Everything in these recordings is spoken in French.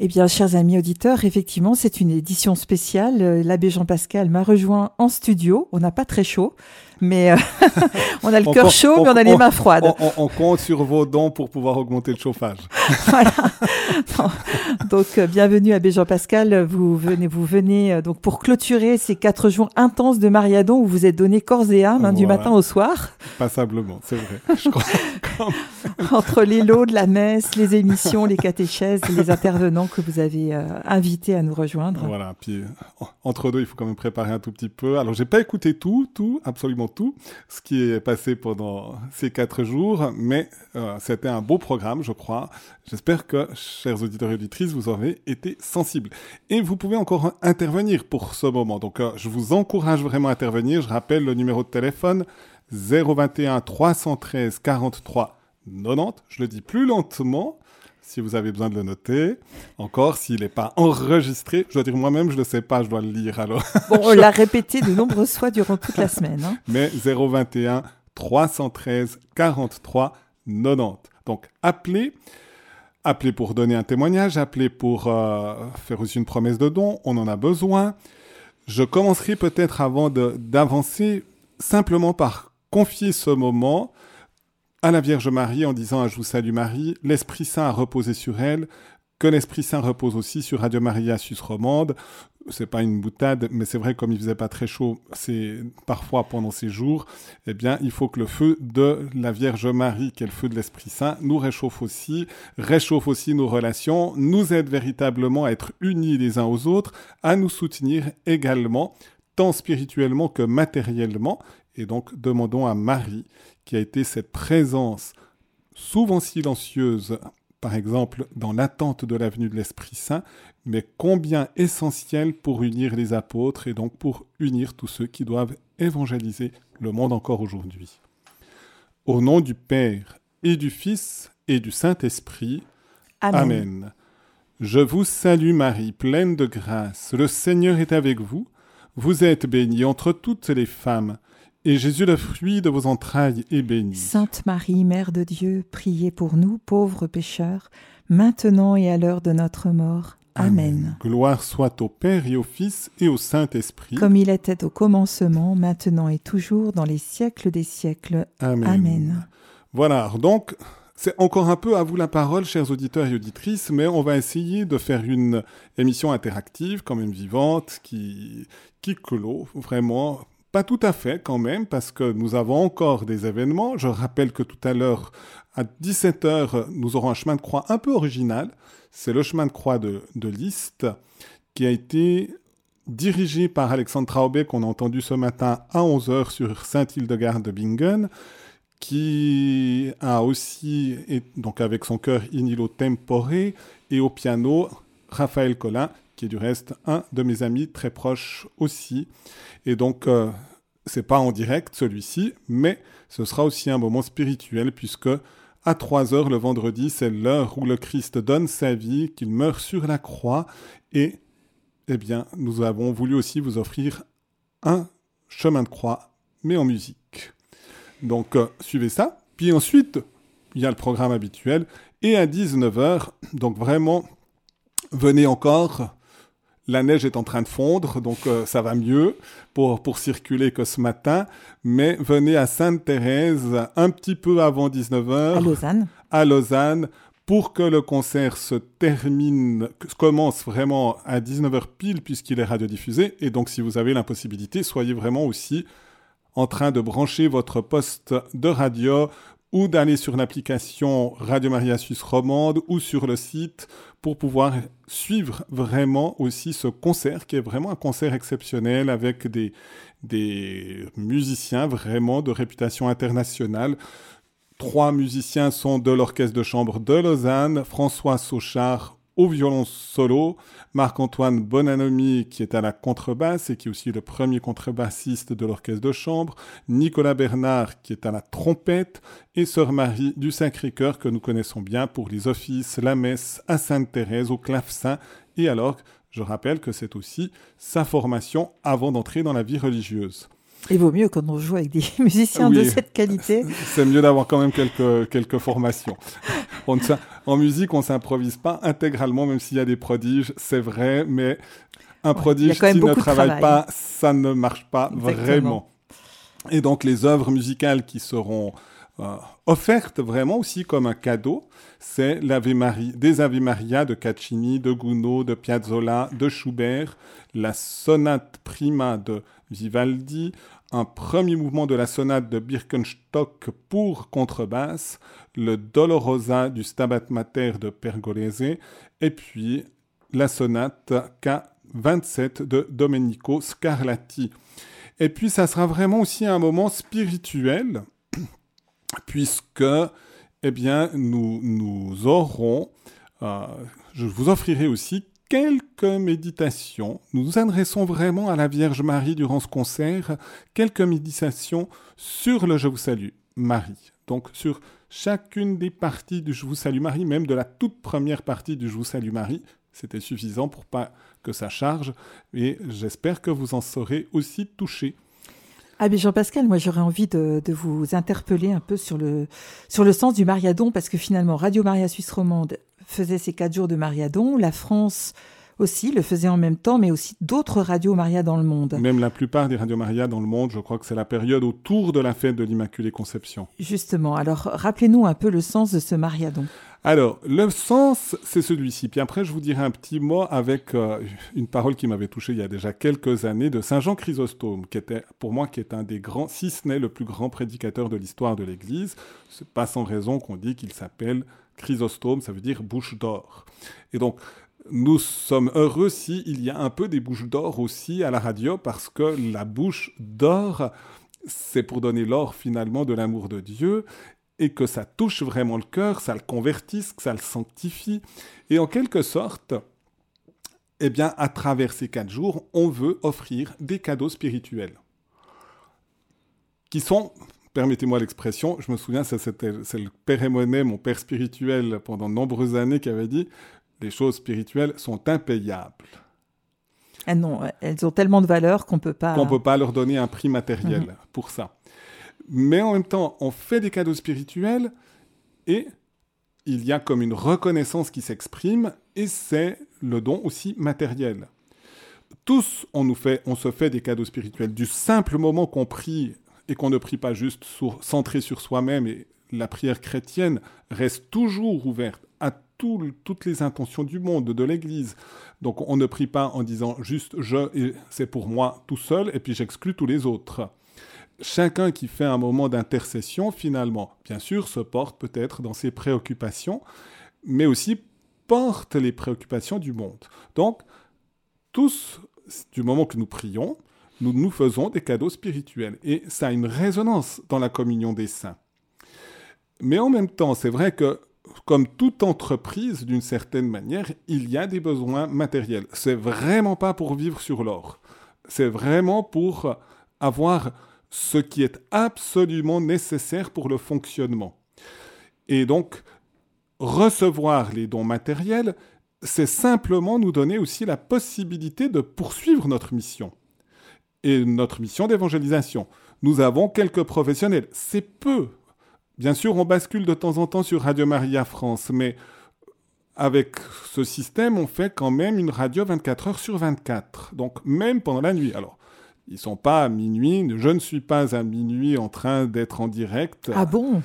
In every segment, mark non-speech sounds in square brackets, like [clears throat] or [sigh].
Eh bien, chers amis auditeurs, effectivement, c'est une édition spéciale. Euh, l'abbé Jean-Pascal m'a rejoint en studio. On n'a pas très chaud, mais euh, [laughs] on a le cœur chaud, mais on a les mains froides. On, compte sur vos dons pour pouvoir augmenter le chauffage. [laughs] voilà. donc, euh, bienvenue, abbé Jean-Pascal. Vous venez, vous venez donc pour clôturer ces quatre jours intenses de Mariadon où vous êtes donné corps et âme hein, du matin au soir. Passablement, c'est vrai. [laughs] Je crois, Entre les lots de la messe, les émissions, les catéchèses, les intervenants que vous avez euh, invités à nous rejoindre. Voilà, puis euh, entre deux, il faut quand même préparer un tout petit peu. Alors, j'ai pas écouté tout, tout, absolument tout, ce qui est passé pendant ces quatre jours, mais euh, c'était un beau programme, je crois. J'espère que, chers auditeurs et auditrices, vous avez été sensibles. Et vous pouvez encore intervenir pour ce moment. Donc, je vous encourage vraiment à intervenir. Je rappelle le numéro de téléphone 021 313 43 90. Je le dis plus lentement si vous avez besoin de le noter. Encore, s'il n'est pas enregistré, je dois dire moi-même, je ne le sais pas, je dois le lire alors. [laughs] Bon, on l'a répété de nombreuses fois durant toute la semaine. Hein. Mais 021 313 43 90. Donc, appelez. Appelez pour donner un témoignage, appelez pour euh, faire aussi une promesse de don, on en a besoin. Je commencerai peut-être avant d'avancer simplement par confier ce moment à la Vierge Marie en disant Je vous salue Marie, l'Esprit Saint a reposé sur elle, que l'Esprit Saint repose aussi sur Radio Maria Sus Romande. C'est pas une boutade, mais c'est vrai, comme il faisait pas très chaud, c'est parfois pendant ces jours, eh bien, il faut que le feu de la Vierge Marie, qui est le feu de l'Esprit Saint, nous réchauffe aussi, réchauffe aussi nos relations, nous aide véritablement à être unis les uns aux autres, à nous soutenir également, tant spirituellement que matériellement. Et donc, demandons à Marie qui a été cette présence souvent silencieuse, par exemple dans l'attente de la venue de l'Esprit Saint, mais combien essentielle pour unir les apôtres et donc pour unir tous ceux qui doivent évangéliser le monde encore aujourd'hui. Au nom du Père et du Fils et du Saint-Esprit, Amen. Amen. Je vous salue Marie, pleine de grâce, le Seigneur est avec vous, vous êtes bénie entre toutes les femmes, et Jésus, le fruit de vos entrailles, est béni. Sainte Marie, Mère de Dieu, priez pour nous pauvres pécheurs, maintenant et à l'heure de notre mort. Amen. Gloire soit au Père et au Fils et au Saint-Esprit. Comme il était au commencement, maintenant et toujours, dans les siècles des siècles. Amen. Amen. Voilà, donc c'est encore un peu à vous la parole, chers auditeurs et auditrices, mais on va essayer de faire une émission interactive, quand même vivante, qui, qui clôt vraiment pas tout à fait quand même, parce que nous avons encore des événements. Je rappelle que tout à l'heure, à 17h, nous aurons un chemin de croix un peu original. C'est le chemin de croix de, de Liszt, qui a été dirigé par Alexandre Traubé, qu'on a entendu ce matin à 11h sur Saint-Hildegarde de Bingen, qui a aussi, donc avec son cœur Inilo Tempore, et au piano, Raphaël Collin, qui est du reste un de mes amis très proches aussi. Et donc, euh, c'est pas en direct celui-ci, mais ce sera aussi un moment spirituel puisque à 3 heures le vendredi, c'est l'heure où le Christ donne sa vie, qu'il meurt sur la croix et eh bien, nous avons voulu aussi vous offrir un chemin de croix, mais en musique. Donc, euh, suivez ça. Puis ensuite, il y a le programme habituel. Et à 19h, donc vraiment, venez encore la neige est en train de fondre, donc euh, ça va mieux pour, pour circuler que ce matin. Mais venez à Sainte-Thérèse un petit peu avant 19h. À Lausanne. À Lausanne pour que le concert se termine, commence vraiment à 19h pile puisqu'il est radiodiffusé. Et donc si vous avez l'impossibilité, soyez vraiment aussi en train de brancher votre poste de radio ou d'aller sur l'application Radio Maria Suisse Romande ou sur le site pour pouvoir suivre vraiment aussi ce concert qui est vraiment un concert exceptionnel avec des, des musiciens vraiment de réputation internationale. Trois musiciens sont de l'orchestre de chambre de Lausanne, François Sauchard au violon solo, Marc-Antoine Bonanomi qui est à la contrebasse et qui est aussi le premier contrebassiste de l'orchestre de chambre, Nicolas Bernard qui est à la trompette et Sœur Marie du Sacré-Cœur que nous connaissons bien pour les offices, la messe à Sainte-Thérèse, au clavecin et alors je rappelle que c'est aussi sa formation avant d'entrer dans la vie religieuse. Il vaut mieux quand on joue avec des [laughs] musiciens de cette qualité. C'est mieux d'avoir quand même quelques, quelques formations. En musique, on s'improvise pas intégralement, même s'il y a des prodiges, c'est vrai, mais un prodige qui ne travaille pas, ça ne marche pas vraiment. Et donc les œuvres musicales qui seront euh, offertes vraiment aussi comme un cadeau, c'est des Ave Maria de Caccini, de Gounod, de Piazzolla, de Schubert, la sonate prima de Vivaldi, un premier mouvement de la sonate de Birkenstock pour contrebasse, le Dolorosa du Stabat Mater de Pergolese, et puis la sonate K27 de Domenico Scarlatti. Et puis ça sera vraiment aussi un moment spirituel, [clears throat] puisque eh bien, nous, nous aurons, euh, je vous offrirai aussi quelques méditations. Nous nous adressons vraiment à la Vierge Marie durant ce concert, quelques méditations sur le Je vous salue Marie. Donc sur chacune des parties du Je vous salue Marie, même de la toute première partie du Je vous salue Marie, c'était suffisant pour pas que ça charge et j'espère que vous en serez aussi touchés. Ah mais Jean-Pascal, moi j'aurais envie de, vous interpeller un peu sur le, sur le sens du Mariadon, parce que finalement Radio Maria Suisse Romande faisait ses quatre jours de Mariadon, la France aussi le faisait en même temps, mais aussi d'autres radios Maria dans le monde. Même la plupart des radios Maria dans le monde, je crois que c'est la période autour de la fête de l'Immaculée Conception. Justement, alors rappelez-nous un peu le sens de ce Mariadon. Alors, le sens, c'est celui-ci. Puis après, je vous dirai un petit mot avec euh, une parole qui m'avait touché il y a déjà quelques années de Saint Jean Chrysostome, qui était, pour moi, qui est un des grands, si ce n'est le plus grand prédicateur de l'histoire de l'Église. C'est pas sans raison qu'on dit qu'il s'appelle Chrysostome, ça veut dire bouche d'or. Et donc, nous sommes heureux s'il y a un peu des bouches d'or aussi à la radio, parce que la bouche d'or, c'est pour donner l'or finalement de l'amour de Dieu et que ça touche vraiment le cœur, ça le convertisse, que ça le sanctifie. Et en quelque sorte, eh bien, à travers ces quatre jours, on veut offrir des cadeaux spirituels qui sont, permettez-moi l'expression, je me souviens, c'est le père Emonet, mon père spirituel pendant de nombreuses années, qui avait dit les choses spirituelles sont impayables. Ah non, elles ont tellement de valeur qu'on peut pas. Qu'on peut pas leur donner un prix matériel mhm. pour ça mais en même temps, on fait des cadeaux spirituels et il y a comme une reconnaissance qui s'exprime et c'est le don aussi matériel. Tous, on, nous fait, on se fait des cadeaux spirituels du simple moment qu'on prie et qu'on ne prie pas juste centré sur soi-même et la prière chrétienne reste toujours ouverte à toutes les intentions du monde, de l'Église. Donc on ne prie pas en disant juste je et c'est pour moi tout seul et puis j'exclus tous les autres chacun qui fait un moment d'intercession, finalement, bien sûr, se porte peut-être dans ses préoccupations, mais aussi porte les préoccupations du monde. Donc, tous, du moment que nous prions, nous nous faisons des cadeaux spirituels. Et ça a une résonance dans la communion des saints. Mais en même temps, c'est vrai que, comme toute entreprise, d'une certaine manière, il y a des besoins matériels. C'est vraiment pas pour vivre sur l'or. C'est vraiment pour avoir ce qui est absolument nécessaire pour le fonctionnement. Et donc, recevoir les dons matériels, c'est simplement nous donner aussi la possibilité de poursuivre notre mission. Et notre mission d'évangélisation. Nous avons quelques professionnels. C'est peu. Bien sûr, on bascule de temps en temps sur Radio Maria France, mais avec ce système, on fait quand même une radio 24 heures sur 24. Donc, même pendant la nuit. Alors, ils sont pas à minuit. Je ne suis pas à minuit en train d'être en direct. Ah bon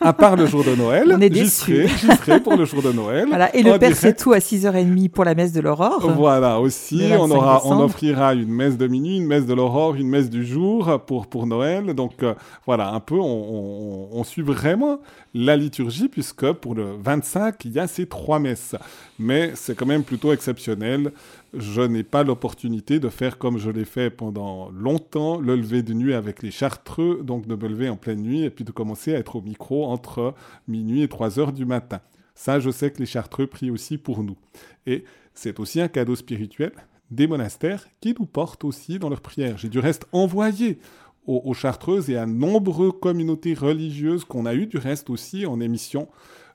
À part le jour de Noël. [laughs] On est déçus. J'y serai pour le jour de Noël. Voilà. Et le Père, c'est tout à 6h30 pour la messe de l'aurore. Voilà, aussi. On, aura, on offrira une messe de minuit, une messe de l'aurore, une messe du jour pour, pour Noël. Donc euh, voilà, un peu, on, on, suit vraiment la liturgie puisque pour le 25, il y a ces trois messes. Mais c'est quand même plutôt exceptionnel je n'ai pas l'opportunité de faire comme je l'ai fait pendant longtemps, le lever de nuit avec les chartreux, donc de me lever en pleine nuit et puis de commencer à être au micro entre minuit et 3 heures du matin. Ça, je sais que les chartreux prient aussi pour nous. Et c'est aussi un cadeau spirituel des monastères qui nous portent aussi dans leurs prières. J'ai du reste envoyé aux, chartreuses et à nombreuses communautés religieuses qu'on a eu du reste aussi en émission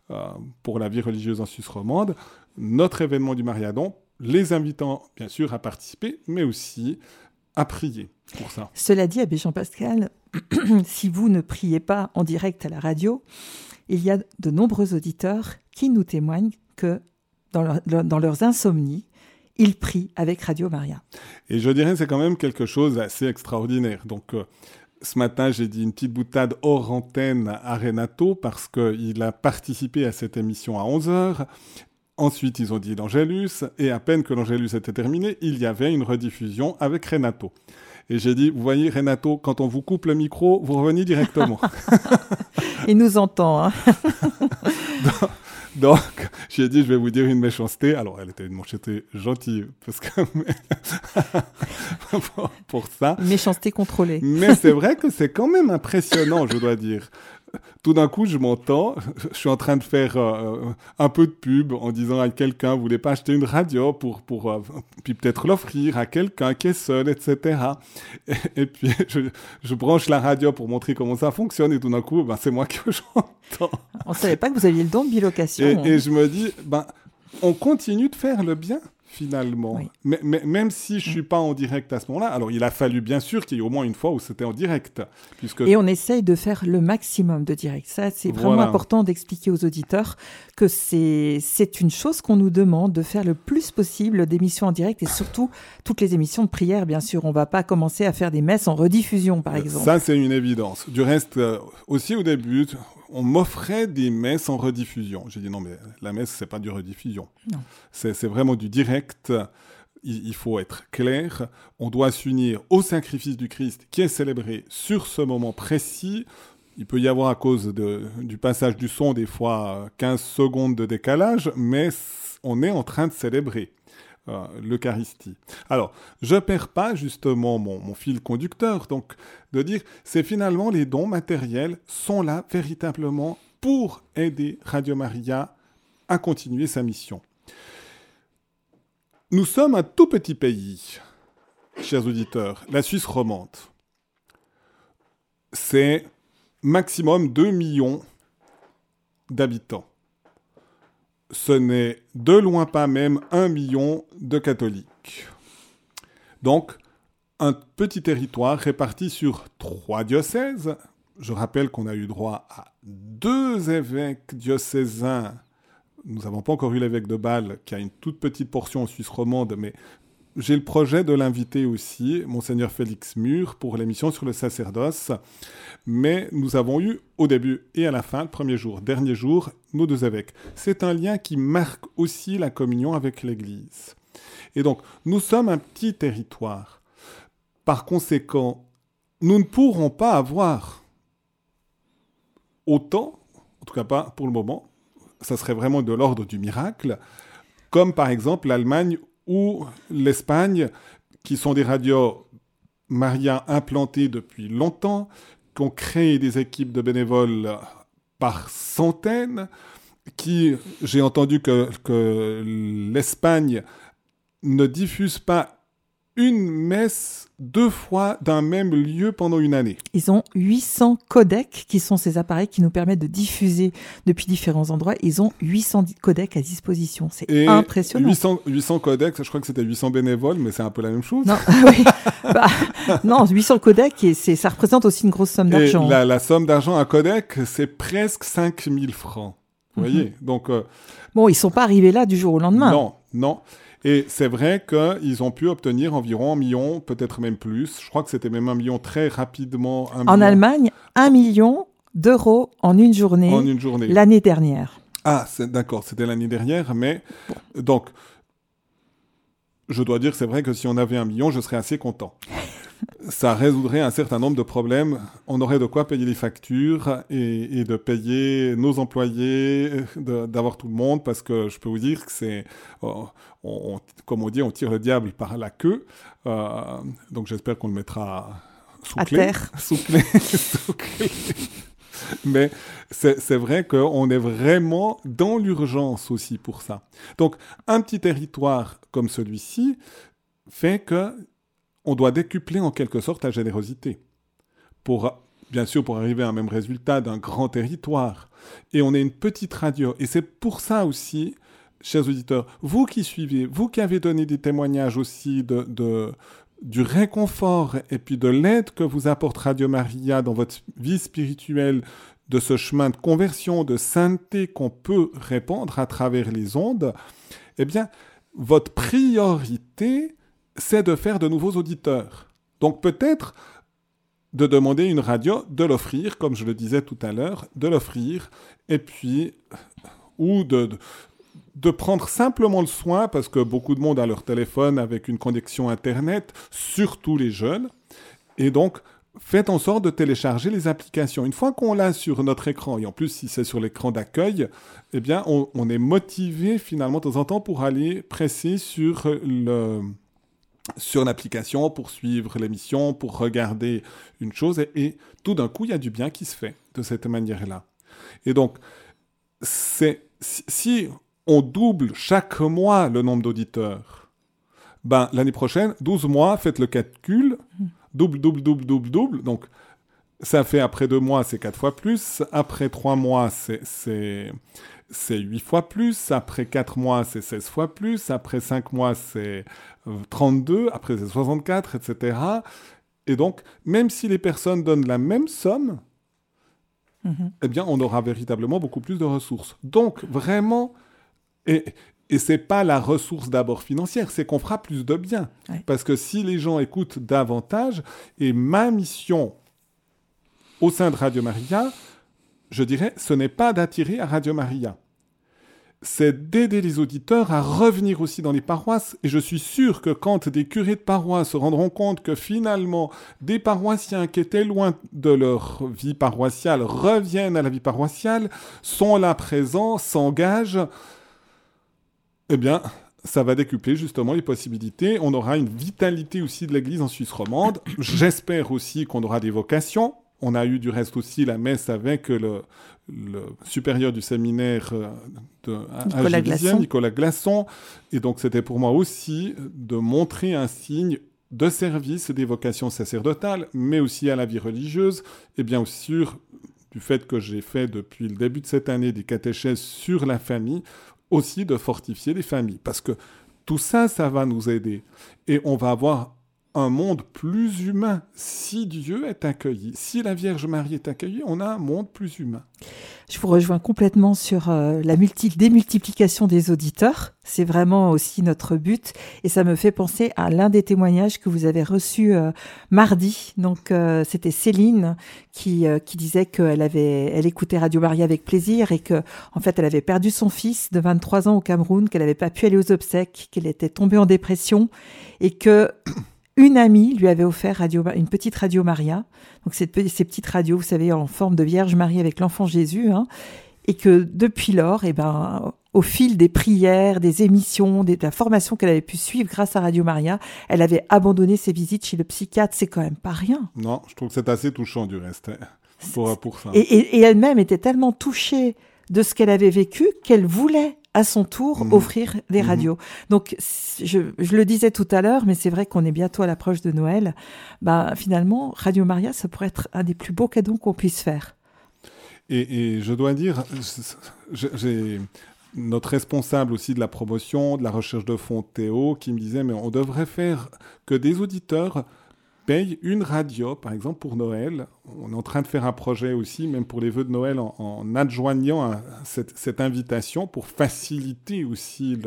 euh, pour la vie religieuse en Suisse romande, notre événement du Mariadon les invitant bien sûr à participer, mais aussi à prier pour ça. Cela dit, Abbé Jean-Pascal, [clears throat] si vous ne priez pas en direct à la radio, il y a de nombreux auditeurs qui nous témoignent que dans, dans leurs insomnies, ils prient avec Radio Maria. Et je dirais c'est quand même quelque chose d'assez extraordinaire. Donc euh, ce matin, j'ai dit une petite boutade hors antenne à Renato parce qu'il a participé à cette émission à 11h. Ensuite, ils ont dit l'Angélus, et à peine que l'Angélus était terminé, il y avait une rediffusion avec Renato. Et j'ai dit, vous voyez, Renato, quand on vous coupe le micro, vous revenez directement. [laughs] il nous entend. Hein. [laughs] Donc, j'ai dit, je vais vous dire une méchanceté. Alors, elle était une méchanceté gentille, parce que [laughs] pour ça. méchanceté contrôlée. Mais c'est vrai que c'est quand même impressionnant, je dois dire tout d'un coup, je m'entends, je suis en train de faire euh, un peu de pub en disant à quelqu'un, vous voulez pas acheter une radio pour, pour euh, puis peut-être l'offrir à quelqu'un qui est seul, etc. Et, puis, je, branche la radio pour montrer comment ça fonctionne et tout d'un coup, ben, c'est moi que [laughs] j'entends. On savait pas que vous aviez le don de bilocation. Et, et je me dis, ben, on continue de faire le bien finalement. Mais, même si je suis pas en direct à ce moment-là, alors il a fallu bien sûr qu'il y ait au moins une fois où c'était en direct. Puisque... Et on essaye de faire le maximum de direct. Ça, c'est vraiment important d'expliquer aux auditeurs que c'est une chose qu'on nous demande de faire le plus possible d'émissions en direct et surtout toutes les émissions de prière, bien sûr. On va pas commencer à faire des messes en rediffusion, par exemple. Ça, c'est une évidence. Du reste, euh, aussi au début, on m'offrait des messes en rediffusion. J'ai dit non, mais la messe, c'est pas du rediffusion. C'est vraiment du direct. Il, faut être clair. On doit s'unir au sacrifice du Christ qui est célébré sur ce moment précis. Il peut y avoir à cause du passage du son des fois 15 secondes de décalage, mais on est en train de célébrer. Euh, l'Eucharistie. Alors, je perds pas justement mon, fil conducteur, donc de dire, c'est finalement les dons matériels sont là véritablement pour aider Radio Maria à continuer sa mission. Nous sommes un tout petit pays, chers auditeurs, la Suisse romande. C'est maximum 2 millions d'habitants ce n'est de loin pas même un million de catholiques. Donc, un petit territoire réparti sur trois diocèses. Je rappelle qu'on a eu droit à deux évêques diocésains. Nous n'avons pas encore eu l'évêque de Bâle, qui a une toute petite portion en Suisse romande, mais j'ai le projet de l'inviter aussi, monseigneur Félix Mur, pour l'émission sur le sacerdoce. Mais nous avons eu au début et à la fin, le premier jour, dernier jour, nos deux évêques. C'est un lien qui marque aussi la communion avec l'Église. Et donc, nous sommes un petit territoire. Par conséquent, nous ne pourrons pas avoir autant, en tout cas pas pour le moment, ça serait vraiment de l'ordre du miracle, comme par exemple l'Allemagne ou l'Espagne, qui sont des radios Maria implantées depuis longtemps, qui ont créé des équipes de bénévoles par centaines, qui, j'ai entendu que, que l'Espagne ne diffuse pas une messe deux fois d'un même lieu pendant une année. Ils ont 800 codecs qui sont ces appareils qui nous permettent de diffuser depuis différents endroits. Ils ont 800 codecs à disposition. C'est impressionnant. 800, 800 codecs, je crois que c'était 800 bénévoles, mais c'est un peu la même chose. Non, [laughs] oui. bah, non 800 codecs, et ça représente aussi une grosse somme d'argent. La, la, somme d'argent à codec, c'est presque 5000 francs. Vous mhm. voyez Donc. Euh, bon, ils sont pas arrivés là du jour au lendemain. Non, non. Et c'est vrai qu'ils ont pu obtenir environ un million, peut-être même plus. Je crois que c'était même un million très rapidement. en Allemagne, un million d'euros en une journée. En une journée. L'année dernière. Ah, d'accord, c'était l'année dernière, mais donc je dois dire, c'est vrai que si on avait un million, je serais assez content ça résoudrait un certain nombre de problèmes. On aurait de quoi payer les factures et, de payer nos employés, d'avoir tout le monde, parce que je peux vous dire que c'est, oh, comme on dit, on tire le diable par la queue. Euh, donc j'espère qu'on le mettra sous à terre. [laughs] Sous Mais c'est vrai qu'on est vraiment dans l'urgence aussi pour ça. Donc un petit territoire comme celui-ci fait que on doit décupler en quelque sorte la générosité. Pour, bien sûr, pour arriver à un même résultat d'un grand territoire. Et on est une petite radio. Et c'est pour ça aussi, chers auditeurs, vous qui suivez, vous qui avez donné des témoignages aussi de, du réconfort et puis de l'aide que vous apporte Radio Maria dans votre vie spirituelle, de ce chemin de conversion, de sainteté qu'on peut répandre à travers les ondes, eh bien, votre priorité, c'est de faire de nouveaux auditeurs. Donc peut-être de demander une radio, de l'offrir, comme je le disais tout à l'heure, de l'offrir, et puis, ou de, de prendre simplement le soin, parce que beaucoup de monde a leur téléphone avec une connexion Internet, surtout les jeunes, et donc faites en sorte de télécharger les applications. Une fois qu'on l'a sur notre écran, et en plus si c'est sur l'écran d'accueil, eh bien on, est motivé finalement de temps en temps pour aller presser sur le sur l'application pour suivre l'émission, pour regarder une chose, et, et tout d'un coup, il y a du bien qui se fait de cette manière-là. Et donc, c'est si on double chaque mois le nombre d'auditeurs, ben, l'année prochaine, 12 mois, faites le calcul, double, double, double, double, double. Donc, ça fait après deux mois, c'est quatre fois plus. Après trois mois, c'est huit fois plus. Après quatre mois, c'est 16 fois plus. Après cinq mois, c'est 32. Après, c'est 64, etc. Et donc, même si les personnes donnent la même somme, mhm. eh bien, on aura véritablement beaucoup plus de ressources. Donc, vraiment, et, et c'est pas la ressource d'abord financière, c'est qu'on fera plus de bien. Parce que si les gens écoutent davantage, et ma mission au sein de Radio Maria, je dirais, ce n'est pas d'attirer à Radio Maria. C'est d'aider les auditeurs à revenir aussi dans les paroisses. Et je suis sûr que quand des curés de paroisse se rendront compte que finalement des paroissiens qui étaient loin de leur vie paroissiale reviennent à la vie paroissiale, sont là présents, s'engagent, eh bien, ça va décupler justement les possibilités. On aura une vitalité aussi de l'Église en Suisse romande. J'espère aussi qu'on aura des vocations. On a eu du reste aussi la messe avec le, supérieur du séminaire euh, de Nicolas, Glasson. Nicolas Glasson. Et donc c'était pour moi aussi de montrer un signe de service des vocations sacerdotales, mais aussi à la vie religieuse, et bien sûr du fait que j'ai fait depuis le début de cette année des catéchèses sur la famille, aussi de fortifier les familles. Parce que tout ça, ça va nous aider. Et on va avoir un monde plus humain. Si Dieu est accueilli, si la Vierge Marie est accueillie, on a un monde plus humain. Je vous rejoins complètement sur euh, la démultiplication des auditeurs. C'est vraiment aussi notre but. Et ça me fait penser à l'un des témoignages que vous avez reçu euh, mardi. Donc, euh, c'était Céline qui, disait qu'elle avait, elle écoutait Radio Maria avec plaisir et que, en fait, elle avait perdu son fils de 23 ans au Cameroun, qu'elle n'avait pas pu aller aux obsèques, qu'elle était tombée en dépression et que une amie lui avait offert radio, une petite radio Maria, donc ces, ces petites radios, vous savez, en forme de Vierge Marie avec l'enfant Jésus, hein, et que depuis lors, eh ben, au fil des prières, des émissions, de la formation qu'elle avait pu suivre grâce à Radio Maria, elle avait abandonné ses visites chez le psychiatre. C'est quand même pas rien. Non, je trouve que c'est assez touchant du reste hein, pour, pour ça. et elle-même était tellement touchée de ce qu'elle avait vécu qu'elle voulait à son tour mhm. offrir des mhm. radios. Donc, je, le disais tout à l'heure, mais c'est vrai qu'on est bientôt à l'approche de Noël. Bah, finalement, Radio Maria, ça pourrait être un des plus beaux cadeaux qu'on puisse faire. Et, je dois dire, j'ai notre responsable aussi de la promotion, de la recherche de fonds, Théo, qui me disait, mais on devrait faire que des auditeurs paye une radio, par exemple pour Noël. On est en train de faire un projet aussi, même pour les vœux de Noël, en, adjoignant cette, invitation pour faciliter aussi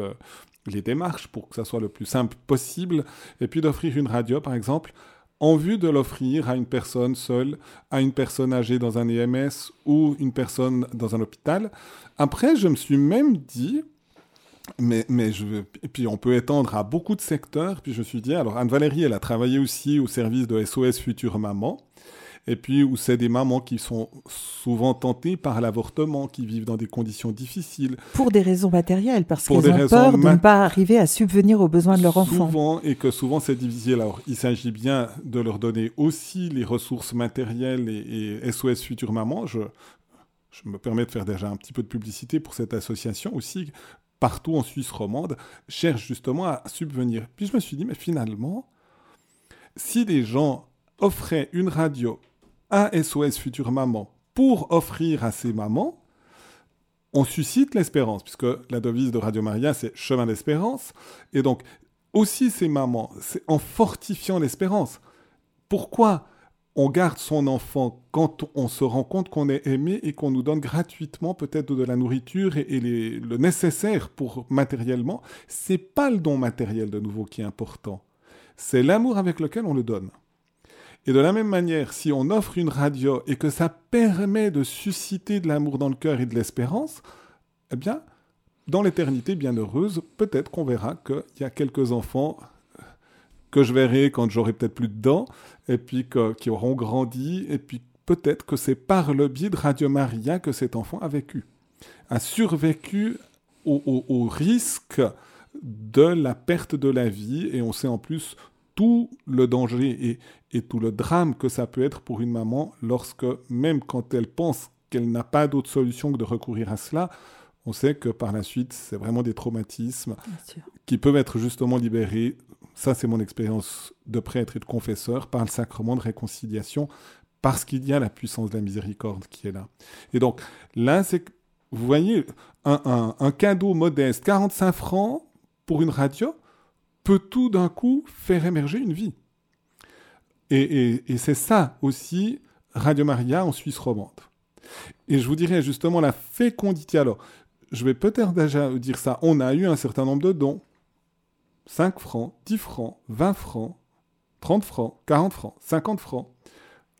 les démarches, pour que ça soit le plus simple possible, et puis d'offrir une radio, par exemple, en vue de l'offrir à une personne seule, à une personne âgée dans un EMS ou une personne dans un hôpital. Après, je me suis même dit, mais, mais je, et puis on peut étendre à beaucoup de secteurs. Puis je me suis dit, alors Anne-Valérie, elle a travaillé aussi au service de SOS Future Maman. Et puis où c'est des mamans qui sont souvent tentées par l'avortement, qui vivent dans des conditions difficiles. Pour des raisons matérielles, parce qu'elles ont peur de ne pas arriver à subvenir aux besoins de leur enfant. Souvent, et que souvent c'est difficile. Alors il s'agit bien de leur donner aussi les ressources matérielles et, et SOS Future Maman. Je, je me permets de faire déjà un petit peu de publicité pour cette association aussi, partout en Suisse romande, cherchent justement à subvenir. Puis je me suis dit, mais finalement, si des gens offraient une radio à SOS Future Maman pour offrir à ces mamans, on suscite l'espérance, puisque la devise de Radio Maria, c'est chemin d'espérance. Et donc, aussi ces mamans, c'est en fortifiant l'espérance. Pourquoi on garde son enfant quand on se rend compte qu'on est aimé et qu'on nous donne gratuitement peut-être de la nourriture et, le nécessaire pour matériellement, c'est pas le don matériel de nouveau qui est important. C'est l'amour avec lequel on le donne. Et de la même manière, si on offre une radio et que ça permet de susciter de l'amour dans le cœur et de l'espérance, eh bien, dans l'éternité bienheureuse, peut-être qu'on verra qu'il y a quelques enfants que je verrai quand j'aurai peut-être plus de dents, et puis qui auront grandi, et puis peut-être que c'est par le biais de Radio Maria que cet enfant a vécu, a survécu au, risque de la perte de la vie, et on sait en plus tout le danger et, et, tout le drame que ça peut être pour une maman lorsque, même quand elle pense qu'elle n'a pas d'autre solution que de recourir à cela, on sait que par la suite, c'est vraiment des traumatismes qui peuvent être justement libérés ça c'est mon expérience de prêtre et de confesseur, par le sacrement de réconciliation, parce qu'il y a la puissance de la miséricorde qui est là. Et donc là, c'est, vous voyez, un, cadeau modeste, 45 francs pour une radio, peut tout d'un coup faire émerger une vie. Et, et c'est ça aussi, Radio Maria en Suisse romande. Et je vous dirais justement la fécondité. Alors, je vais peut-être déjà dire ça. On a eu un certain nombre de dons. 5 francs, 10 francs, 20 francs, 30 francs, 40 francs, 50 francs,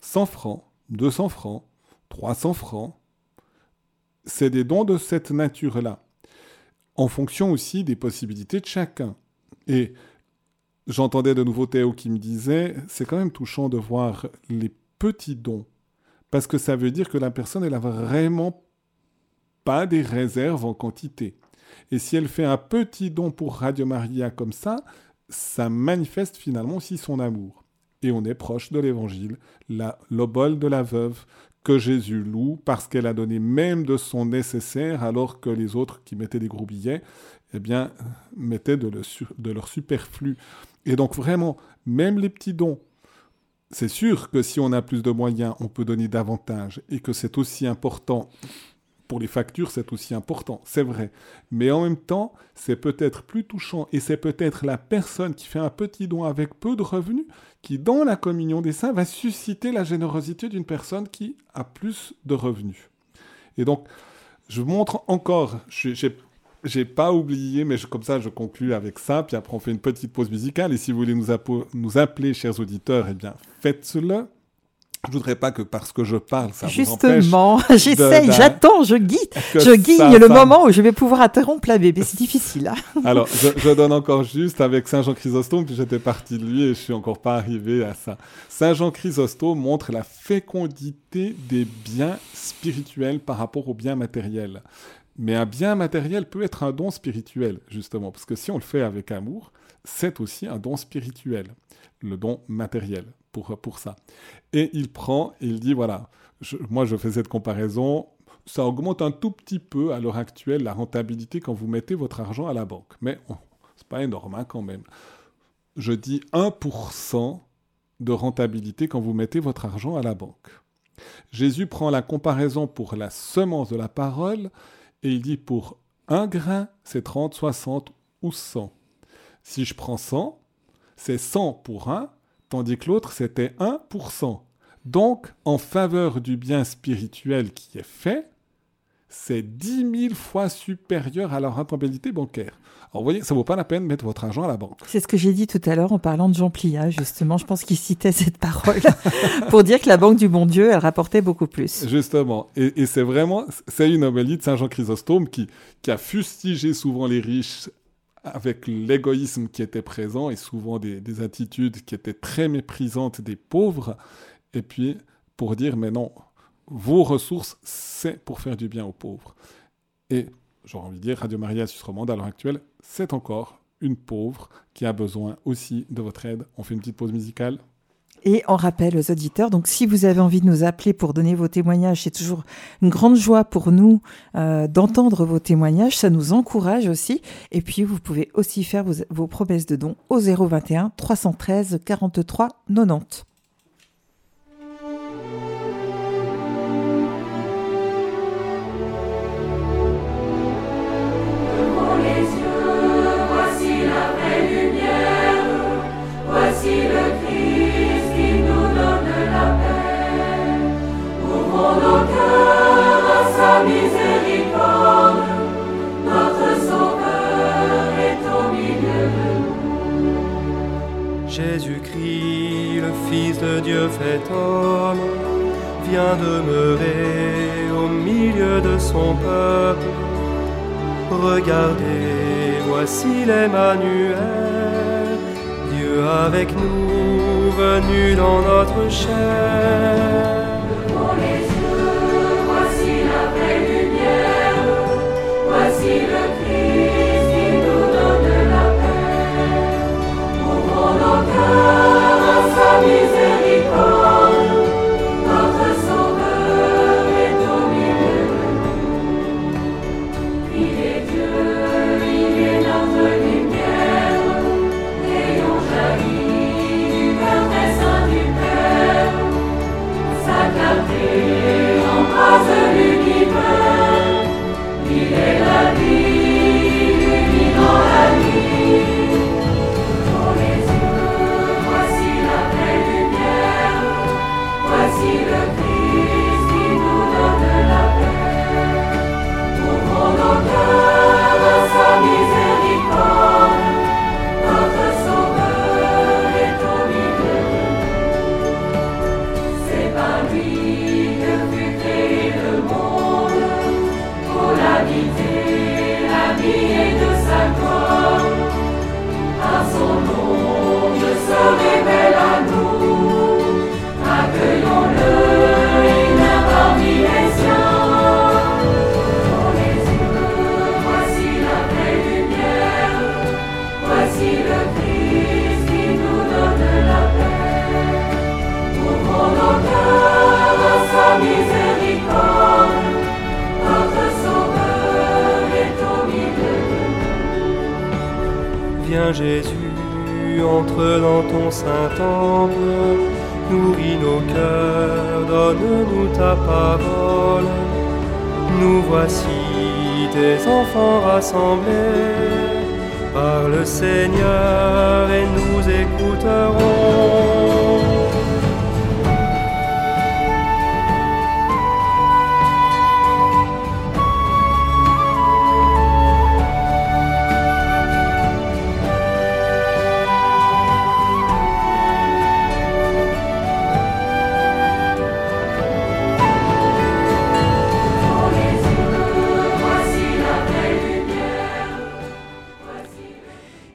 100 francs, 200 francs, 300 francs. C'est des dons de cette nature-là, en fonction aussi des possibilités de chacun. Et j'entendais de nouveau Théo qui me disait, c'est quand même touchant de voir les petits dons, parce que ça veut dire que la personne, elle n'a vraiment pas des réserves en quantité. Et si elle fait un petit don pour Radio Maria comme ça, ça manifeste finalement aussi son amour. Et on est proche de l'évangile, l'obole de la veuve que Jésus loue parce qu'elle a donné même de son nécessaire alors que les autres qui mettaient des gros billets, eh bien, mettaient de, de leur superflu. Et donc vraiment, même les petits dons, c'est sûr que si on a plus de moyens, on peut donner davantage et que c'est aussi important pour les factures, c'est aussi important, c'est vrai. Mais en même temps, c'est peut-être plus touchant et c'est peut-être la personne qui fait un petit don avec peu de revenus qui, dans la communion des saints, va susciter la générosité d'une personne qui a plus de revenus. Et donc, je vous montre encore, je n'ai pas oublié, mais comme ça, je conclue avec ça, puis après on fait une petite pause musicale. Et si vous voulez nous, nous appeler, chers auditeurs, eh bien, faites-le. Je voudrais pas que parce que je parle, ça Justement, [laughs] j'essaye, j'attends, je guide, [laughs] je guigne le moment où je vais pouvoir interrompre la bébé. C'est difficile. Hein [laughs] Alors, je, donne encore juste avec Saint Jean Chrysostome, puis j'étais parti de lui et je suis encore pas arrivé à ça. Saint Jean Chrysostome montre la fécondité des biens spirituels par rapport aux biens matériels. Mais un bien matériel peut être un don spirituel, justement, parce que si on le fait avec amour, c'est aussi un don spirituel, le don matériel pour, ça. Et il prend il dit, voilà, moi je fais cette comparaison, ça augmente un tout petit peu à l'heure actuelle la rentabilité quand vous mettez votre argent à la banque. Mais ce c'est pas énorme hein, quand même. Je dis 1% de rentabilité quand vous mettez votre argent à la banque. Jésus prend la comparaison pour la semence de la parole et il dit pour un grain, c'est 30, 60 ou 100. Si je prends 100, c'est 100 pour un tandis que l'autre, c'était 1%. Donc, en faveur du bien spirituel qui est fait, c'est 10 000 fois supérieur à la rentabilité bancaire. Alors, vous voyez, ça ne vaut pas la peine de mettre votre argent à la banque. C'est ce que j'ai dit tout à l'heure en parlant de Jean Plia, justement. Je pense qu'il citait cette parole [laughs] pour dire que la Banque du Bon Dieu, elle rapportait beaucoup plus. Justement. Et, c'est vraiment, c'est une homélie de Saint Jean Chrysostome qui, qui a fustigé souvent les riches avec l'égoïsme qui était présent et souvent des, attitudes qui étaient très méprisantes des pauvres, et puis pour dire, mais non, vos ressources, c'est pour faire du bien aux pauvres. Et j'aurais envie de dire, Radio Maria Suisse à l'heure actuelle, c'est encore une pauvre qui a besoin aussi de votre aide. On fait une petite pause musicale. Et on rappelle aux auditeurs, donc si vous avez envie de nous appeler pour donner vos témoignages, c'est toujours une grande joie pour nous euh, d'entendre vos témoignages, ça nous encourage aussi. Et puis vous pouvez aussi faire vos, vos promesses de dons au 021 313 43 90. Jésus-Christ, le Fils de Dieu fait homme, vient demeurer au milieu de son peuple. Regardez, voici l'Emmanuel, Dieu avec nous, venu dans notre chair. nossa miséria.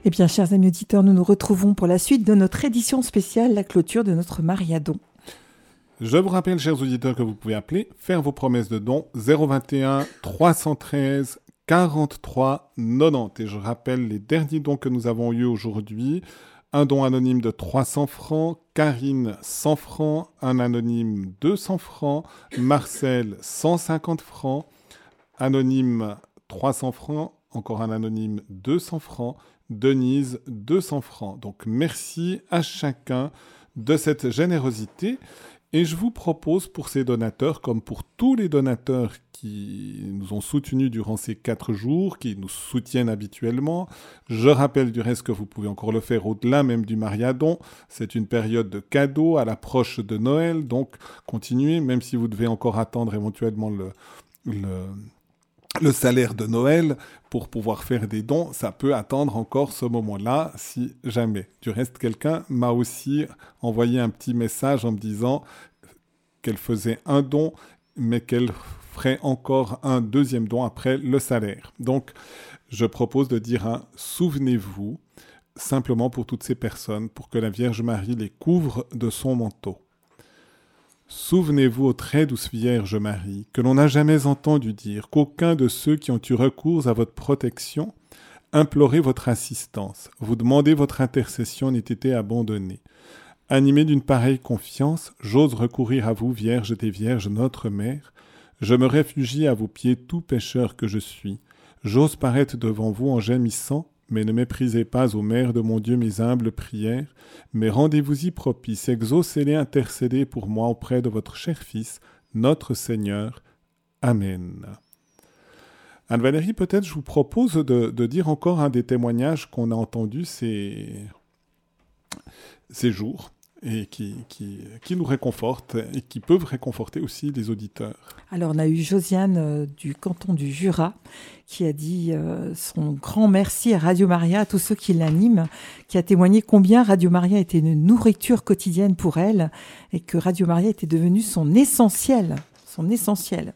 Eh bien, chers amis auditeurs, nous nous retrouvons pour la suite de notre édition spéciale, la clôture de notre Mariadon. Je vous rappelle, chers auditeurs, que vous pouvez appeler, faire vos promesses de dons 021 313 43 90. Et je rappelle les derniers dons que nous avons eus aujourd'hui. Un don anonyme de 300 francs, Karine 100 francs, un anonyme 200 francs, Marcel 150 francs, anonyme 300 francs, encore un anonyme 200 francs, Denise 200 francs. Donc merci à chacun de cette générosité. Et je vous propose pour ces donateurs, comme pour tous les donateurs qui nous ont soutenus durant ces quatre jours, qui nous soutiennent habituellement, je rappelle du reste que vous pouvez encore le faire au-delà même du Mariadon. C'est une période de cadeaux à l'approche de Noël, donc continuez, même si vous devez encore attendre éventuellement le, le le salaire de Noël pour pouvoir faire des dons, ça peut attendre encore ce moment-là, si jamais. Du reste, quelqu'un m'a aussi envoyé un petit message en me disant qu'elle faisait un don, mais qu'elle ferait encore un deuxième don après le salaire. Donc, je propose de dire un souvenez-vous, simplement pour toutes ces personnes, pour que la Vierge Marie les couvre de son manteau. Souvenez-vous, ô très douce Vierge Marie, que l'on n'a jamais entendu dire qu'aucun de ceux qui ont eu recours à votre protection, imploré votre assistance, vous demandez votre intercession n'ait été abandonné. Animé d'une pareille confiance, j'ose recourir à vous, Vierge des Vierges, notre Mère. Je me réfugie à vos pieds, tout pécheur que je suis. J'ose paraître devant vous en gémissant, mais ne méprisez pas, ô Mère de mon Dieu, mes humbles prières, mais rendez-vous-y propice, exaucez-les, intercédez pour moi auprès de votre cher Fils, notre Seigneur. Amen. Anne-Valérie, peut-être je vous propose de, dire encore un des témoignages qu'on a entendus ces, ces jours. Et qui, qui, nous réconfortent et qui peuvent réconforter aussi les auditeurs. Alors on a eu Josiane euh, du canton du Jura qui a dit euh, son grand merci à Radio Maria, à tous ceux qui l'animent, qui a témoigné combien Radio Maria était une nourriture quotidienne pour elle et que Radio Maria était devenue son essentiel, son essentiel.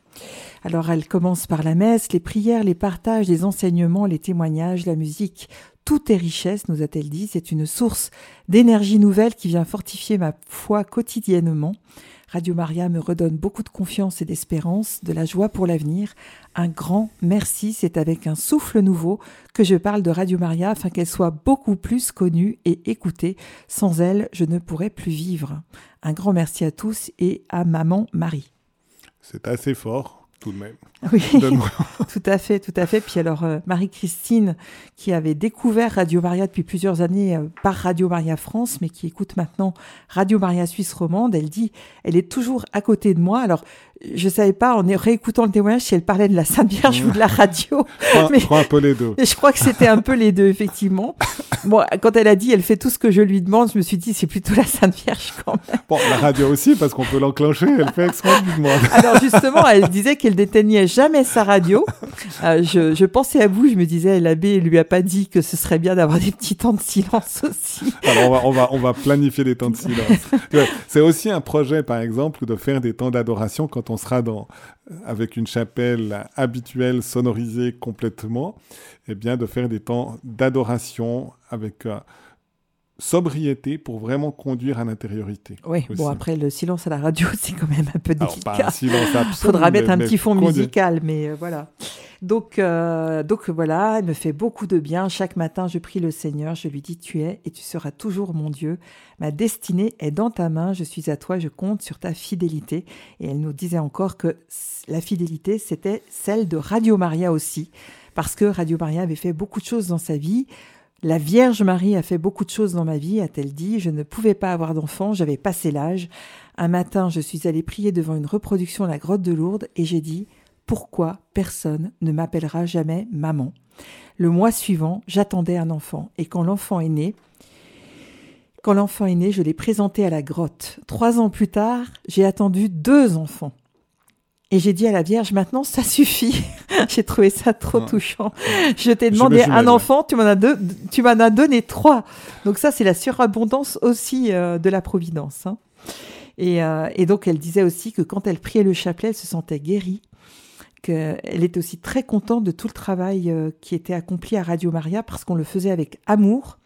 Alors elle commence par la messe, les prières, les partages, les enseignements, les témoignages, la musique, tout est richesse, nous a-t-elle dit, c'est une source d'énergie nouvelle qui vient fortifier ma foi quotidiennement. Radio Maria me redonne beaucoup de confiance et d'espérance, de la joie pour l'avenir. Un grand merci, c'est avec un souffle nouveau que je parle de Radio Maria afin qu'elle soit beaucoup plus connue et écoutée. Sans elle, je ne pourrais plus vivre. Un grand merci à tous et à maman Marie. C'est assez fort tout de même. [laughs] Oui, [laughs] tout à fait, tout à fait. Puis alors, euh, Marie-Christine, qui avait découvert Radio Maria depuis plusieurs années euh, par Radio Maria France, mais qui écoute maintenant Radio Maria Suisse Romande, elle dit, elle est toujours à côté de moi. Alors, je savais pas, en réécoutant le témoignage, si elle parlait de la Sainte Vierge ou de la [laughs] radio. Je crois, un peu les deux. Je crois que c'était un peu les deux, effectivement. [laughs] Bon, quand elle a dit, elle fait tout ce que je lui demande, je me suis dit, c'est plutôt la Sainte Vierge quand même. Bon, la radio aussi, parce qu'on peut l'enclencher, elle fait demande. [laughs] Alors justement, elle disait qu'elle n'éteignait jamais sa radio. Euh, je, je, pensais à vous, je me disais, l'abbé lui a pas dit que ce serait bien d'avoir des petits temps de silence aussi. Alors on va, on va, on va planifier des temps de silence. [laughs] c'est aussi un projet, par exemple, de faire des temps d'adoration quand on sera dans, avec une chapelle habituelle sonorisée complètement, eh bien de faire des temps d'adoration avec euh, sobriété pour vraiment conduire à l'intériorité. Oui, bon après le silence à la radio [laughs] c'est quand même un peu délicat. Il [laughs] faudra mettre un petit fond musical, mais euh, voilà. Donc, euh, donc voilà, elle me fait beaucoup de bien. Chaque matin, je prie le Seigneur, je lui dis Tu es et tu seras toujours mon Dieu. Ma destinée est dans ta main, je suis à toi, je compte sur ta fidélité. Et elle nous disait encore que la fidélité, c'était celle de Radio Maria aussi, parce que Radio Maria avait fait beaucoup de choses dans sa vie. La Vierge Marie a fait beaucoup de choses dans ma vie, a-t-elle dit. Je ne pouvais pas avoir d'enfant, j'avais passé l'âge. Un matin, je suis allée prier devant une reproduction de la grotte de Lourdes et j'ai dit Pourquoi personne ne m'appellera jamais maman? Le mois suivant, j'attendais un enfant et quand l'enfant est né, quand l'enfant est né, je l'ai présenté à la grotte. Trois ans plus tard, j'ai attendu deux enfants. Et j'ai dit à la Vierge, maintenant, ça suffit. [laughs] j'ai trouvé ça trop touchant. Je t'ai demandé un enfant, tu m'en as deux, tu m'en as donné trois. Donc ça, c'est la surabondance aussi euh, de la providence. Hein. Et, euh, et, donc, elle disait aussi que quand elle priait le chapelet, elle se sentait guérie. Qu'elle était aussi très contente de tout le travail euh, qui était accompli à Radio Maria parce qu'on le faisait avec amour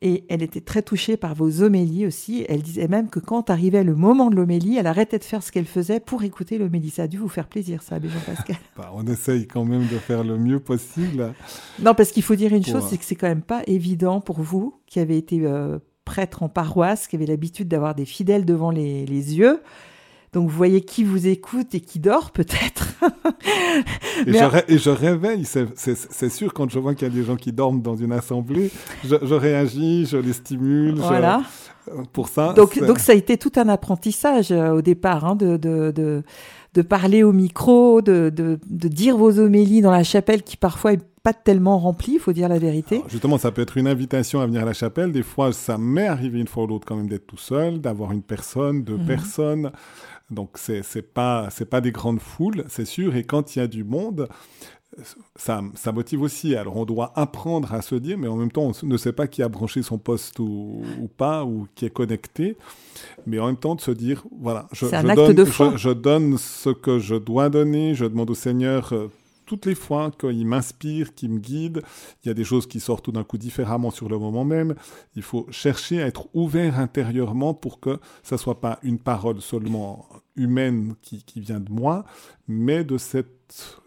et elle était très touchée par vos homélies aussi. Elle disait même que quand arrivait le moment de l'homélie, elle arrêtait de faire ce qu'elle faisait pour écouter l'homélie. Ça a dû vous faire plaisir, ça, Jean-Pascal. [laughs] Bah, on essaye quand même de faire le mieux possible. Non, parce qu'il faut dire une chose, c'est que c'est quand même pas évident pour vous, qui avez été euh, prêtre en paroisse, qui avez l'habitude d'avoir des fidèles devant les, les yeux, donc vous voyez qui vous écoute et qui dort peut-être. et, je réveille, c'est sûr, quand je vois qu'il y a des gens qui dorment dans une assemblée, je, réagis, je les stimule. Voilà. Euh, pour ça. Donc, donc ça a été tout un apprentissage euh, au départ, hein, de, de, de, de, parler au micro, de, de, dire vos homélies dans la chapelle qui parfois est pas tellement remplie, il faut dire la vérité. justement, ça peut être une invitation à venir à la chapelle. Des fois, ça m'est arrivé une fois ou l'autre quand même d'être tout seul, d'avoir une personne, deux mhm. personnes. Donc c'est c'est pas c'est pas des grandes foules, c'est sûr. Et quand il y a du monde, ça, ça motive aussi. Alors on doit apprendre à se dire, mais en même temps on ne sait pas qui a branché son poste ou, ou pas ou qui est connecté. Mais en même temps de se dire, voilà, je, je donne, je, je, donne ce que je dois donner. Je demande au Seigneur euh, toutes les fois qu'il m'inspire, qu'il me guide, il y a des choses qui sortent tout d'un coup différemment sur le moment même. Il faut chercher à être ouvert intérieurement pour que ça soit pas une parole seulement humaine qui vient de moi, mais de cette,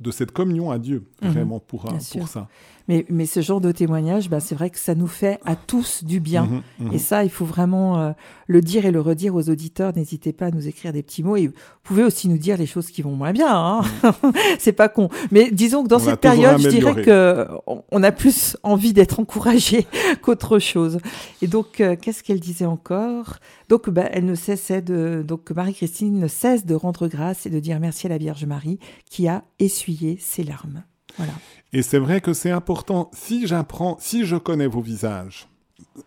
de cette communion à Dieu, mhm. vraiment pour, pour ça. Mais, mais ce genre de témoignage, bah, c'est vrai que ça nous fait à tous du bien. Mhm, mhm. Et ça, il faut vraiment euh, le dire et le redire aux auditeurs. N'hésitez pas à nous écrire des petits mots. Et vous pouvez aussi nous dire les choses qui vont moins bien. Hein. [laughs] C'est pas con. Mais disons que dans cette période, je dirais que on a plus envie d'être encouragé [laughs] qu'autre chose. Et donc, euh, qu'est-ce qu'elle disait encore? Donc, bah, elle ne cessait de. Donc, Marie-Christine ne cesse de rendre grâce et de dire merci à la Vierge Marie qui a essuyé ses larmes. Voilà. Et c'est vrai que c'est important. Si j'apprends, si je connais vos visages,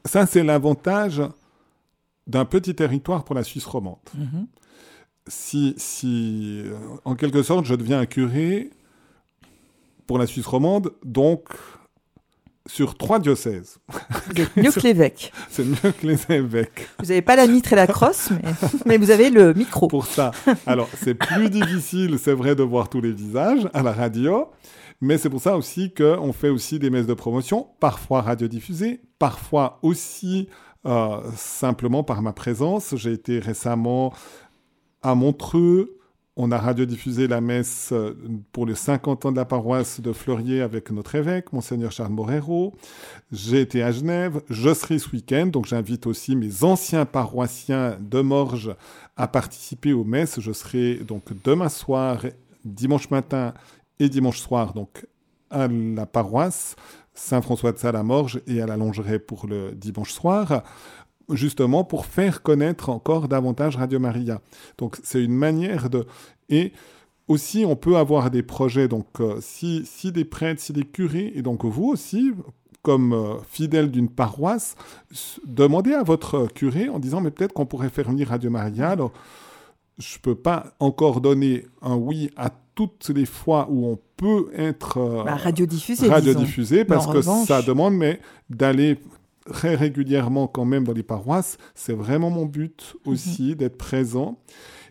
ça c'est l'avantage d'un petit territoire pour la Suisse romande. Mhm. Si, si, euh, en quelque sorte, je deviens un curé pour la Suisse romande, donc sur trois diocèses. [laughs] Mieux que l'évêque. C'est mieux que les évêques. Vous n'avez pas la mitre et la crosse, mais, [laughs] mais vous avez le micro. Pour ça. Alors, c'est plus [laughs] difficile, c'est vrai, de voir tous les visages à la radio, mais c'est pour ça aussi qu'on fait aussi des messes de promotion, parfois radiodiffusées, parfois aussi euh, simplement par ma présence. J'ai été récemment à Montreux, on a radiodiffusé la messe euh, pour les 50 ans de la paroisse de Fleurier avec notre évêque, Monseigneur Charles Morero. J'ai été à Genève, je serai ce week-end, donc j'invite aussi mes anciens paroissiens de Morges à participer aux messes. Je serai donc demain soir, dimanche matin et dimanche soir, donc à la paroisse Saint-François de Morges et à la Longerie pour le dimanche soir justement pour faire connaître encore davantage Radio Maria. Donc c'est une manière de... Et aussi, on peut avoir des projets, donc euh, si, si des prêtres, si des curés, et donc vous aussi, comme euh, fidèle d'une paroisse, demandez à votre curé en disant, mais peut-être qu'on pourrait faire venir Radio Maria. Alors, je ne peux pas encore donner un oui à toutes les fois où on peut être euh, Bah, radiodiffusé, radiodiffusé parce que revanche- ça demande mais d'aller très régulièrement quand même dans les paroisses, c'est vraiment mon but aussi d'être présent.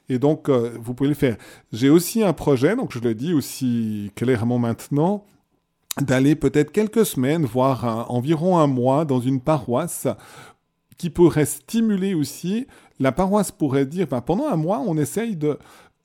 Et donc, euh, vous pouvez le faire. J'ai aussi un projet, donc je le dis aussi clairement maintenant, d'aller peut-être quelques semaines, voire un- environ un mois dans une paroisse qui pourrait stimuler aussi. La paroisse pourrait dire, ben, pendant un mois, on essaye de,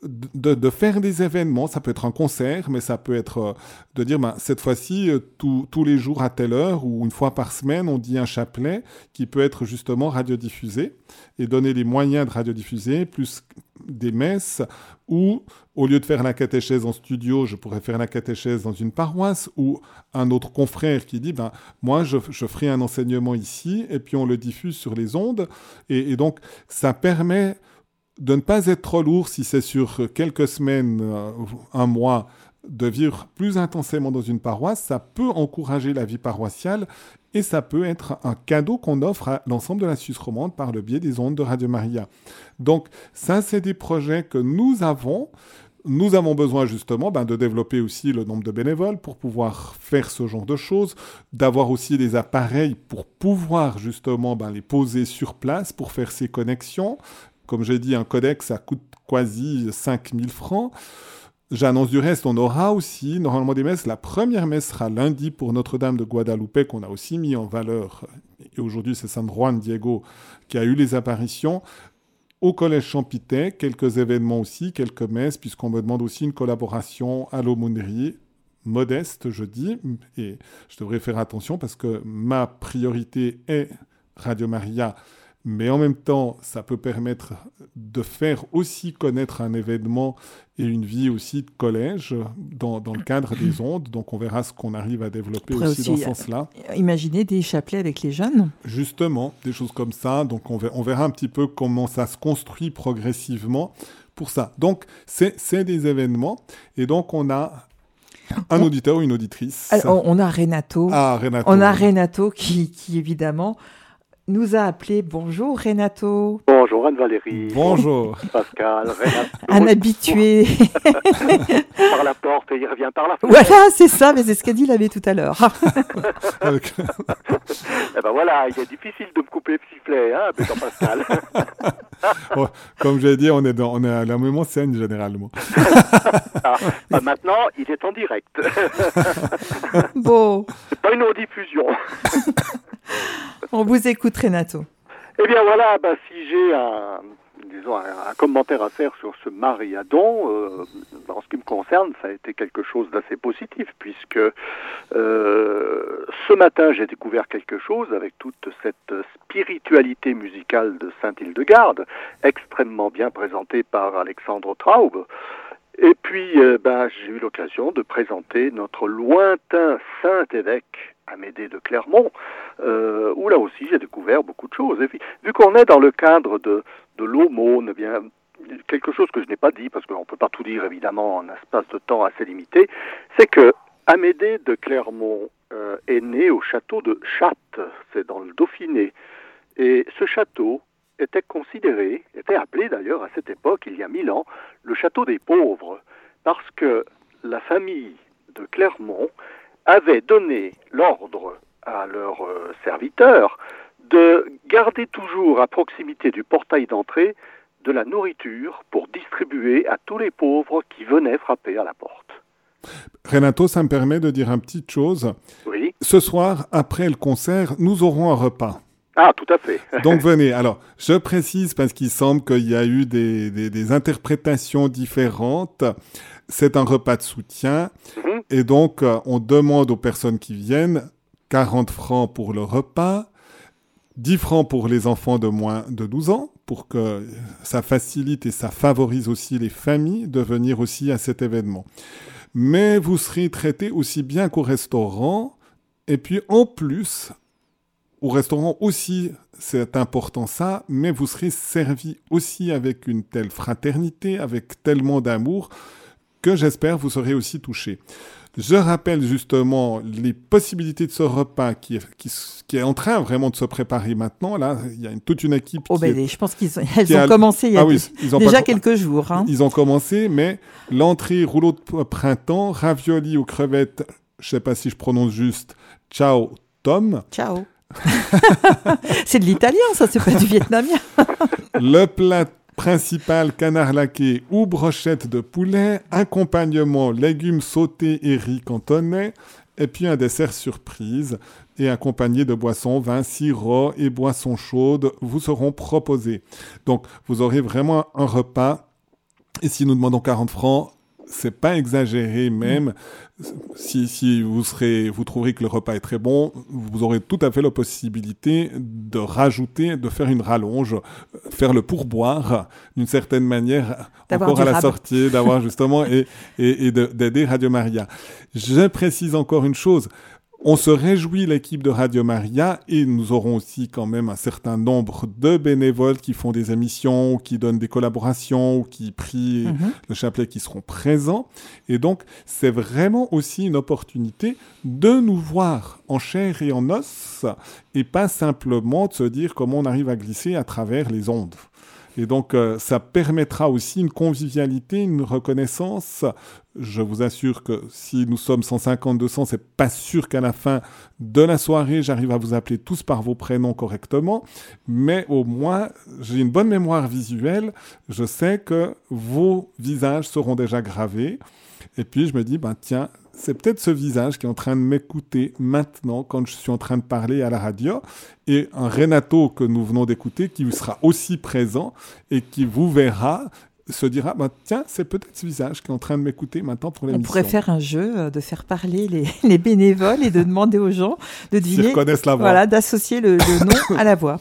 de, faire des événements. Ça peut être un concert, mais ça peut être euh, de dire, ben, cette fois-ci, euh, tous- les jours à telle heure ou une fois par semaine, on dit un chapelet qui peut être justement radiodiffusé et donner les moyens de radiodiffuser, plus des messes, ou au lieu de faire la catéchèse en studio, je pourrais faire la catéchèse dans une paroisse, ou un autre confrère qui dit, ben, moi, je, ferai un enseignement ici, et puis on le diffuse sur les ondes. Et donc, ça permet de ne pas être trop lourd si c'est sur quelques semaines, euh, un mois, de vivre plus intensément dans une paroisse. Ça peut encourager la vie paroissiale et ça peut être un cadeau qu'on offre à l'ensemble de la Suisse romande par le biais des ondes de Radio Maria. Donc ça, c'est des projets que nous avons. Nous avons besoin justement ben, de développer aussi le nombre de bénévoles pour pouvoir faire ce genre de choses, d'avoir aussi des appareils pour pouvoir justement ben, les poser sur place pour faire ces connexions. Comme j'ai dit, un codec, ça coûte quasi 5000 francs. J'annonce du reste, on aura aussi normalement des messes. La première messe sera lundi pour Notre-Dame de Guadalupe, qu'on a aussi mis en valeur. Et aujourd'hui, c'est San Juan Diego qui a eu les apparitions. Au Collège Champitay, quelques événements aussi, quelques messes, puisqu'on me demande aussi une collaboration à l'aumônerie, modeste, je dis, et je devrais faire attention parce que ma priorité est Radio Maria, mais en même temps, ça peut permettre de faire aussi connaître un événement et une vie aussi de collège dans, dans le cadre des [clears throat] ondes. Donc on verra ce qu'on arrive à développer aussi, dans ce sens-là. Imaginez des chapelets avec les jeunes. Justement, des choses comme ça. Donc on verra, on verra un petit peu comment ça se construit progressivement pour ça. Donc c'est c'est des événements. Et donc on a un auditeur ou une auditrice. Alors, on a Renato. Ah, Renato. On a Renato qui, qui, évidemment, nous a appelé. Bonjour Renato. Bonjour Anne-Valérie. Bonjour. [laughs] Pascal, Renat. Un habitué. [laughs] par la porte et il revient par la fenêtre. voilà, c'est ça, mais c'est ce qu'a dit l'abbé tout à l'heure. [laughs] Avec- Eh ben voilà, il est difficile de me couper le sifflet, hein, mais Pascal. Oh, comme j'ai dit, on est, dans, on est à la même scène généralement. Ah, bah maintenant, il est en direct. bon, C'est pas une rediffusion. On vous écoute Renato. Eh bien voilà, bah, si j'ai un, disons, un, commentaire à faire sur ce Mariadon, euh, en ce qui me concerne, ça a été quelque chose d'assez positif, puisque euh, ce matin j'ai découvert quelque chose avec toute cette spiritualité musicale de Saint-Hildegarde, extrêmement bien présentée par Alexandre Traub. Et puis, euh, ben, j'ai eu l'occasion de présenter notre lointain Saint-Évêque, Amédée de Clermont, euh, où là aussi j'ai découvert beaucoup de choses. Et puis, vu qu'on est dans le cadre de, l'aumône, eh bien, quelque chose que je n'ai pas dit, parce qu'on ne peut pas tout dire évidemment en un espace de temps assez limité, c'est que Amédée de Clermont euh, est né au château de Chatte, c'est dans le Dauphiné. Et ce château était considéré, était appelé d'ailleurs à cette époque, il y a mille ans, le château des pauvres, parce que la famille de Clermont avait donné l'ordre à leurs euh, serviteurs de garder toujours à proximité du portail d'entrée de la nourriture pour distribuer à tous les pauvres qui venaient frapper à la porte. Renato, ça me permet de dire une petite chose. Oui. Ce soir, après le concert, nous aurons un repas. Ah, tout à fait. [laughs] Donc venez. Alors, je précise parce qu'il semble qu'il y a eu des, des, des interprétations différentes. C'est un repas de soutien. Mhm. Et donc, euh, on demande aux personnes qui viennent 40 francs pour le repas, 10 francs pour les enfants de moins de 12 ans, pour que ça facilite et ça favorise aussi les familles de venir aussi à cet événement. Mais vous serez traité aussi bien qu'au restaurant. Et puis, en plus, au restaurant aussi, c'est important ça, mais vous serez servi aussi avec une telle fraternité, avec tellement d'amour, que j'espère vous serez aussi touché. Je rappelle justement les possibilités de ce repas qui est, qui, qui est en train vraiment de se préparer maintenant. Là, il y a une, toute une équipe Oh, qui ben, est- je pense qu'ils ont, a- commencé il y a Ah oui, des- ils ont déjà pas- quelques jours. hein. Ils ont commencé, mais l'entrée rouleau de printemps, ravioli aux crevettes, je sais pas si je prononce juste, ciao Tom, Ciao. [laughs] c'est de l'italien, ça, c'est pas du vietnamien. [laughs] le plat principal canard laqué ou brochette de poulet, accompagnement légumes sautés et riz cantonais, et puis un dessert surprise et accompagné de boissons, vin, sirop et boissons chaudes vous seront proposés. Donc vous aurez vraiment un repas. Et si nous demandons 40 francs, c'est pas exagéré même. Si, si vous serez, vous trouverez que le repas est très bon, vous aurez tout à fait la possibilité de rajouter, de faire une rallonge, faire le pourboire d'une certaine manière encore à la sortie, d'avoir justement [laughs] et, et, et de- d'aider Radio Maria. Je précise encore une chose. On se réjouit l'équipe de Radio Maria et nous aurons aussi quand même un certain nombre de bénévoles qui font des émissions, qui donnent des collaborations, ou qui prient Mhm. le chapelet qui seront présents. Et donc, c'est vraiment aussi une opportunité de nous voir en chair et en os et pas simplement de se dire comment on arrive à glisser à travers les ondes. Et donc, euh, ça permettra aussi une convivialité, une reconnaissance. Je vous assure que si nous sommes 150, 200, c'est pas sûr qu'à la fin de la soirée, j'arrive à vous appeler tous par vos prénoms correctement. Mais au moins, j'ai une bonne mémoire visuelle. Je sais que vos visages seront déjà gravés. Et puis, je me dis, ben tiens, c'est peut-être ce visage qui est en train de m'écouter maintenant quand je suis en train de parler à la radio et un Renato que nous venons d'écouter qui sera aussi présent et qui vous verra se dira bah, tiens c'est peut-être ce visage qui est en train de m'écouter maintenant pour On l'émission. pourrait faire un jeu euh, de faire parler les, [laughs] les bénévoles et de demander aux gens de deviner, reconnaissent la voix. voilà, d'associer le, le nom [laughs] à la voix.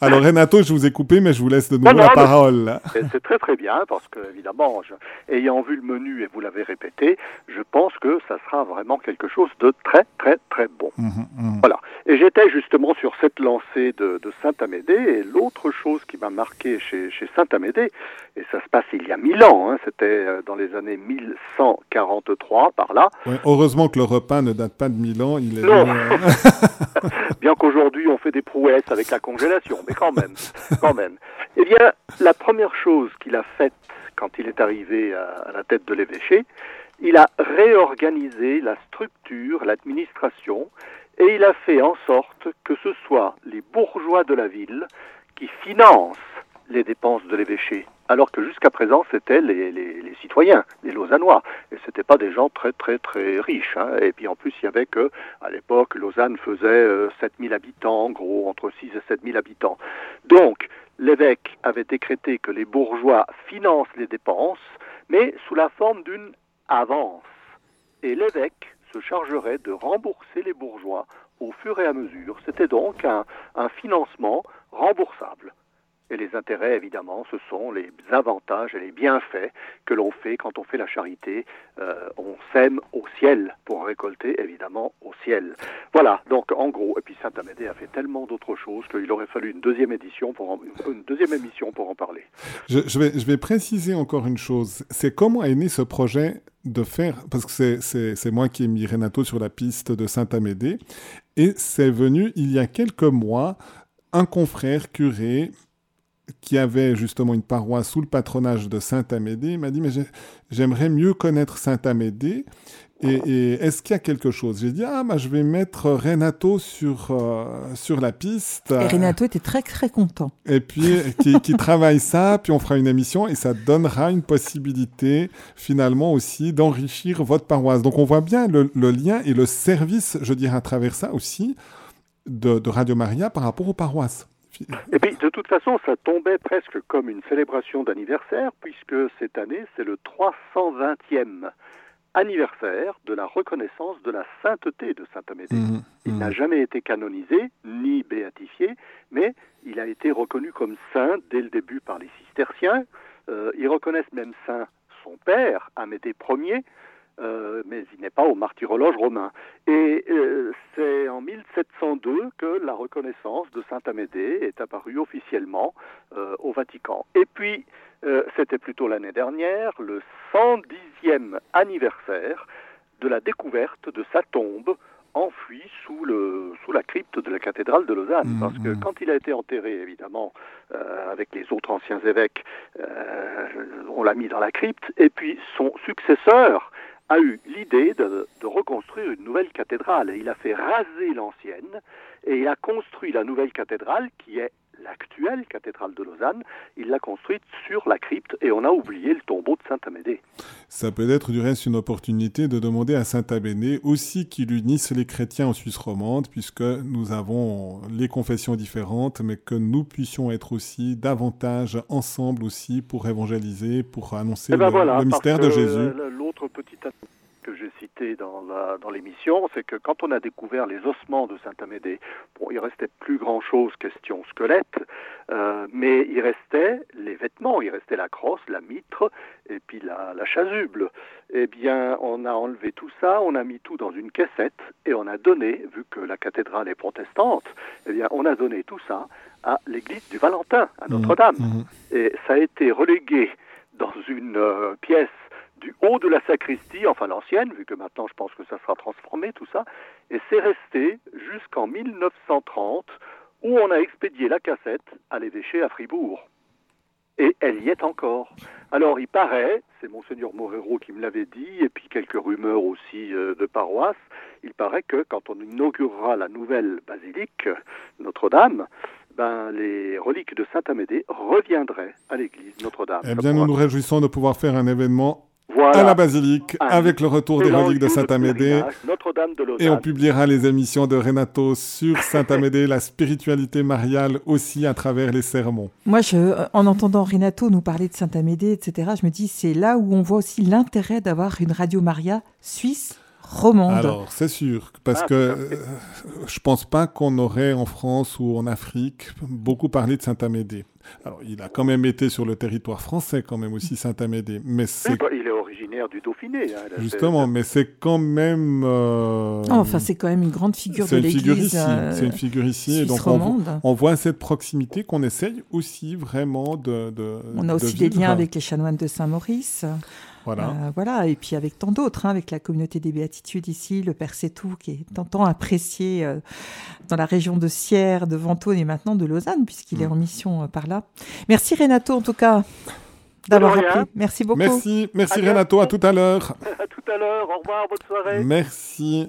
Alors Renato, je vous ai coupé, mais je vous laisse de nouveau non, la parole. C'est très très bien parce que évidemment, je- ayant vu le menu et vous l'avez répété, je pense que ça sera vraiment quelque chose de très très très bon. Mhm, mhm. Voilà. Et j'étais justement sur cette lancée de, de Saint-Amédée, et l'autre chose qui m'a marqué chez, chez Saint-Amédée, et ça se passe il y a mille ans, hein, c'était euh, dans les années 1143 par là, Ouais, heureusement que le repas ne date pas de Milan. Il est Non. euh, [laughs] bien qu'aujourd'hui on fait des prouesses avec la congélation, mais quand même, quand même. Eh bien, la première chose qu'il a faite quand il est arrivé à, la tête de l'évêché, il a réorganisé la structure, l'administration, et il a fait en sorte que ce soit les bourgeois de la ville qui financent les dépenses de l'évêché, alors que jusqu'à présent c'était les, citoyens, les Lausannois, et c'était pas des gens très très très riches. hein. Et puis en plus il y avait que à l'époque Lausanne faisait euh, 7000 habitants, en gros entre 6 et 7000 habitants. Donc l'évêque avait décrété que les bourgeois financent les dépenses, mais sous la forme d'une avance. Et l'évêque se chargerait de rembourser les bourgeois au fur et à mesure. C'était donc un financement remboursable. Et les intérêts, évidemment, ce sont les avantages et les bienfaits que l'on fait quand on fait la charité. Euh, on sème au ciel pour récolter, évidemment, au ciel. Voilà, donc en gros, et puis Saint-Amédée a fait tellement d'autres choses qu'il aurait fallu une deuxième édition pour en- une deuxième émission pour en parler. Je, vais, je vais préciser encore une chose. C'est comment est né ce projet de faire, parce que c'est moi qui ai mis Renato sur la piste de Saint-Amédée, et c'est venu il y a quelques mois, un confrère curé qui avait justement une paroisse sous le patronage de Saint-Amédée, m'a dit, mais j'aimerais mieux connaître Saint-Amédée. Et, est-ce qu'il y a quelque chose? J'ai dit, ah, bah, je vais mettre Renato sur, euh, sur la piste. Et Renato était très, très content. Et puis, qui, travaille ça, puis on fera une émission et ça donnera une possibilité, finalement aussi, d'enrichir votre paroisse. Donc, on voit bien le, lien et le service, je dirais, à travers ça aussi, de, de Radio Maria par rapport aux paroisses. Et puis, de toute façon, ça tombait presque comme une célébration d'anniversaire, puisque cette année, c'est le 320e anniversaire de la reconnaissance de la sainteté de Saint Amédée. Mmh, il mmh. n'a jamais été canonisé ni béatifié, mais il a été reconnu comme saint dès le début par les cisterciens. Euh, ils reconnaissent même saint son père, Amédée Ier, euh, mais il n'est pas au martyrologe romain. Et euh, c'est en 1702 que la reconnaissance de Saint Amédée est apparue officiellement au Vatican. Et puis, euh, c'était plutôt l'année dernière, le 110e anniversaire de la découverte de sa tombe enfouie sous, le, sous la crypte de la cathédrale de Lausanne. Mmh, parce que mmh. quand il a été enterré, évidemment, euh, avec les autres anciens évêques, euh, on l'a mis dans la crypte, et puis son successeur a eu l'idée de, reconstruire une nouvelle cathédrale. Il a fait raser l'ancienne, et il a construit la nouvelle cathédrale qui est l'actuelle cathédrale de Lausanne, il l'a construite sur la crypte et on a oublié le tombeau de Saint-Amédée. Ça peut être du reste une opportunité de demander à Saint-Amédée aussi qu'il unisse les chrétiens en Suisse romande, puisque nous avons les confessions différentes, mais que nous puissions être aussi davantage ensemble aussi pour évangéliser, pour annoncer eh ben le, mystère de Jésus. L'autre petite que j'ai cité dans, dans l'émission, c'est que quand on a découvert les ossements de Saint-Amédée, bon, il restait plus grand-chose question squelette, euh, mais il restait les vêtements, il restait la crosse, la mitre et puis la, la chasuble. Eh bien, on a enlevé tout ça, on a mis tout dans une caissette et on a donné, vu que la cathédrale est protestante, eh bien, on a donné tout ça à l'église du Valentin, à mmh, Notre-Dame. Mmh. Et ça a été relégué dans une euh, pièce du haut de la sacristie, enfin l'ancienne, vu que maintenant je pense que ça sera transformé tout ça, et c'est resté jusqu'en 1930 où on a expédié la cassette à l'évêché à Fribourg. Et elle y est encore. Alors il paraît, c'est monseigneur Morero qui me l'avait dit, et puis quelques rumeurs aussi euh, de paroisse, il paraît que quand on inaugurera la nouvelle basilique Notre-Dame, ben, les reliques de Saint-Amédée reviendraient à l'église Notre-Dame. Eh bien, nous nous réjouissons de pouvoir faire un événement à la basilique avec le retour des reliques de Saint-Amédée. Et on publiera les émissions de Renato sur Saint-Amédée, la spiritualité mariale aussi à travers les sermons. Moi, je, en entendant Renato nous parler de Saint-Amédée, etc., je me dis c'est là où on voit aussi l'intérêt d'avoir une radio Maria suisse romande. Alors, c'est sûr, parce ah, que euh, je pense pas qu'on aurait en France ou en Afrique beaucoup parlé de Saint-Amédée. Alors, il a quand même été sur le territoire français, quand même aussi, Saint-Amédée. Mais c'est... Il est originaire du Dauphiné. Hein, Justement, mais c'est quand même... Euh, oh, enfin, c'est quand même une grande figure de l'Église euh, C'est une figure ici. Et donc, on, voit cette proximité qu'on essaye aussi vraiment de... de on a aussi des liens avec les chanoines de Saint-Maurice. Voilà. Euh, voilà. Et puis avec tant d'autres, hein, avec la communauté des béatitudes ici, le Père Sétou, qui est tant apprécié euh, dans la région de Sierre, de Ventône et maintenant de Lausanne, puisqu'il est mm. en mission euh, par là. Merci Renato, en tout cas, d'avoir appris. Merci beaucoup. Merci, merci Renato, à tout à l'heure. [laughs] À tout à l'heure, au revoir, bonne soirée. Merci.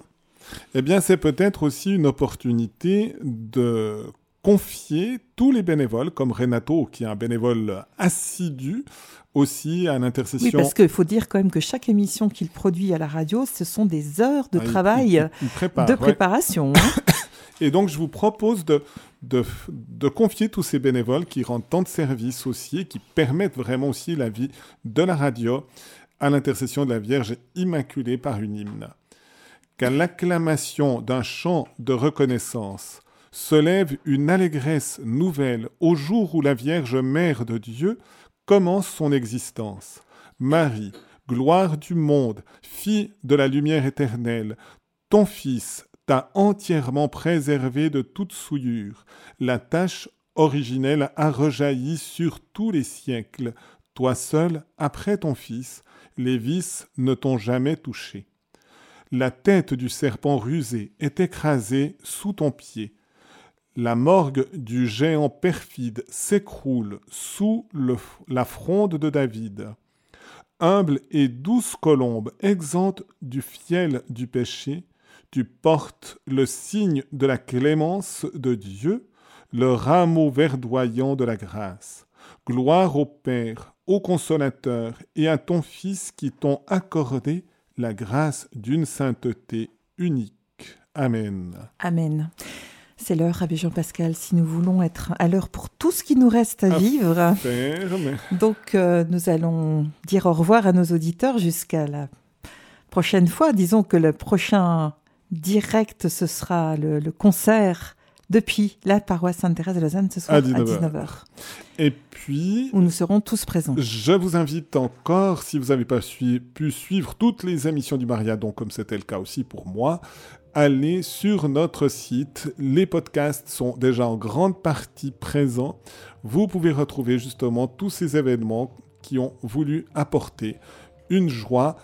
Eh bien, c'est peut-être aussi une opportunité de confier tous les bénévoles, comme Renato, qui est un bénévole assidu, aussi à l'intercession. Oui, parce qu'il faut dire quand même que chaque émission qu'il produit à la radio, ce sont des heures de ah, travail, de préparation. Hein. [coughs] Et donc, je vous propose de, de, de, confier tous ces bénévoles qui rendent tant de services aussi, et qui permettent vraiment aussi la vie de la radio à l'intercession de la Vierge Immaculée par une hymne. Qu'à l'acclamation d'un chant de reconnaissance se lève une allégresse nouvelle au jour où la Vierge Mère de Dieu commence son existence. Marie, gloire du monde, fille de la lumière éternelle, ton Fils t'a entièrement préservé de toute souillure. La tâche originelle a rejailli sur tous les siècles. Toi seul, après ton Fils, les vices ne t'ont jamais touché. La tête du serpent rusé est écrasée sous ton pied. La morgue du géant perfide s'écroule sous la fronde de David. Humble et douce colombe, exempte du fiel du péché, tu portes le signe de la clémence de Dieu, le rameau verdoyant de la grâce. Gloire au Père, au Consolateur et à ton Fils qui t'ont accordé la grâce d'une sainteté unique. Amen. Amen. C'est l'heure, Rabbi Jean-Pascal, si nous voulons être à l'heure pour tout ce qui nous reste à, vivre. Donc, euh, nous allons dire au revoir à nos auditeurs jusqu'à la prochaine fois. Disons que le prochain direct, ce sera le, concert depuis la paroisse Sainte-Thérèse de Lausanne ce soir à 19h. Et puis... Où nous serons tous présents. Je vous invite encore, si vous n'avez pas pu suivre toutes les émissions du Mariadon, comme c'était le cas aussi pour moi, allez sur notre site. Les podcasts sont déjà en grande partie présents. Vous pouvez retrouver justement tous ces événements qui ont voulu apporter une joie,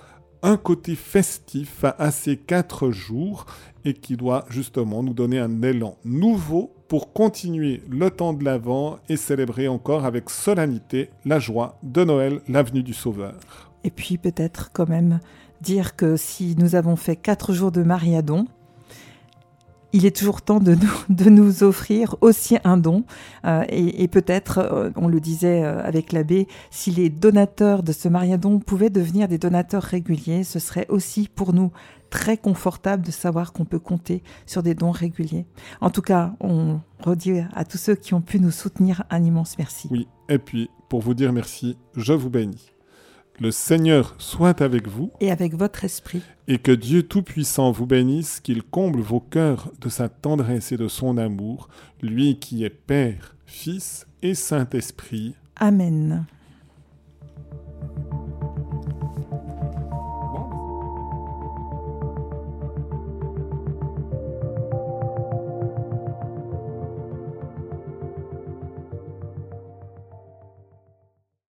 un côté festif à ces quatre jours et qui doit justement nous donner un élan nouveau pour continuer le temps de l'Avent et célébrer encore avec solennité la joie de Noël, l'avenue du Sauveur. Et puis peut-être quand même dire que si nous avons fait quatre jours de Mariadon, il est toujours temps de nous, offrir aussi un don. Euh, et, peut-être, euh, on le disait euh, avec l'abbé, si les donateurs de ce mariadon pouvaient devenir des donateurs réguliers, ce serait aussi pour nous très confortable de savoir qu'on peut compter sur des dons réguliers. En tout cas, on redit à tous ceux qui ont pu nous soutenir un immense merci. Oui, et puis pour vous dire merci, je vous bénis. Le Seigneur soit avec vous. Et avec votre esprit. Et que Dieu Tout-Puissant vous bénisse, qu'il comble vos cœurs de sa tendresse et de son amour, lui qui est Père, Fils et Saint-Esprit. Amen.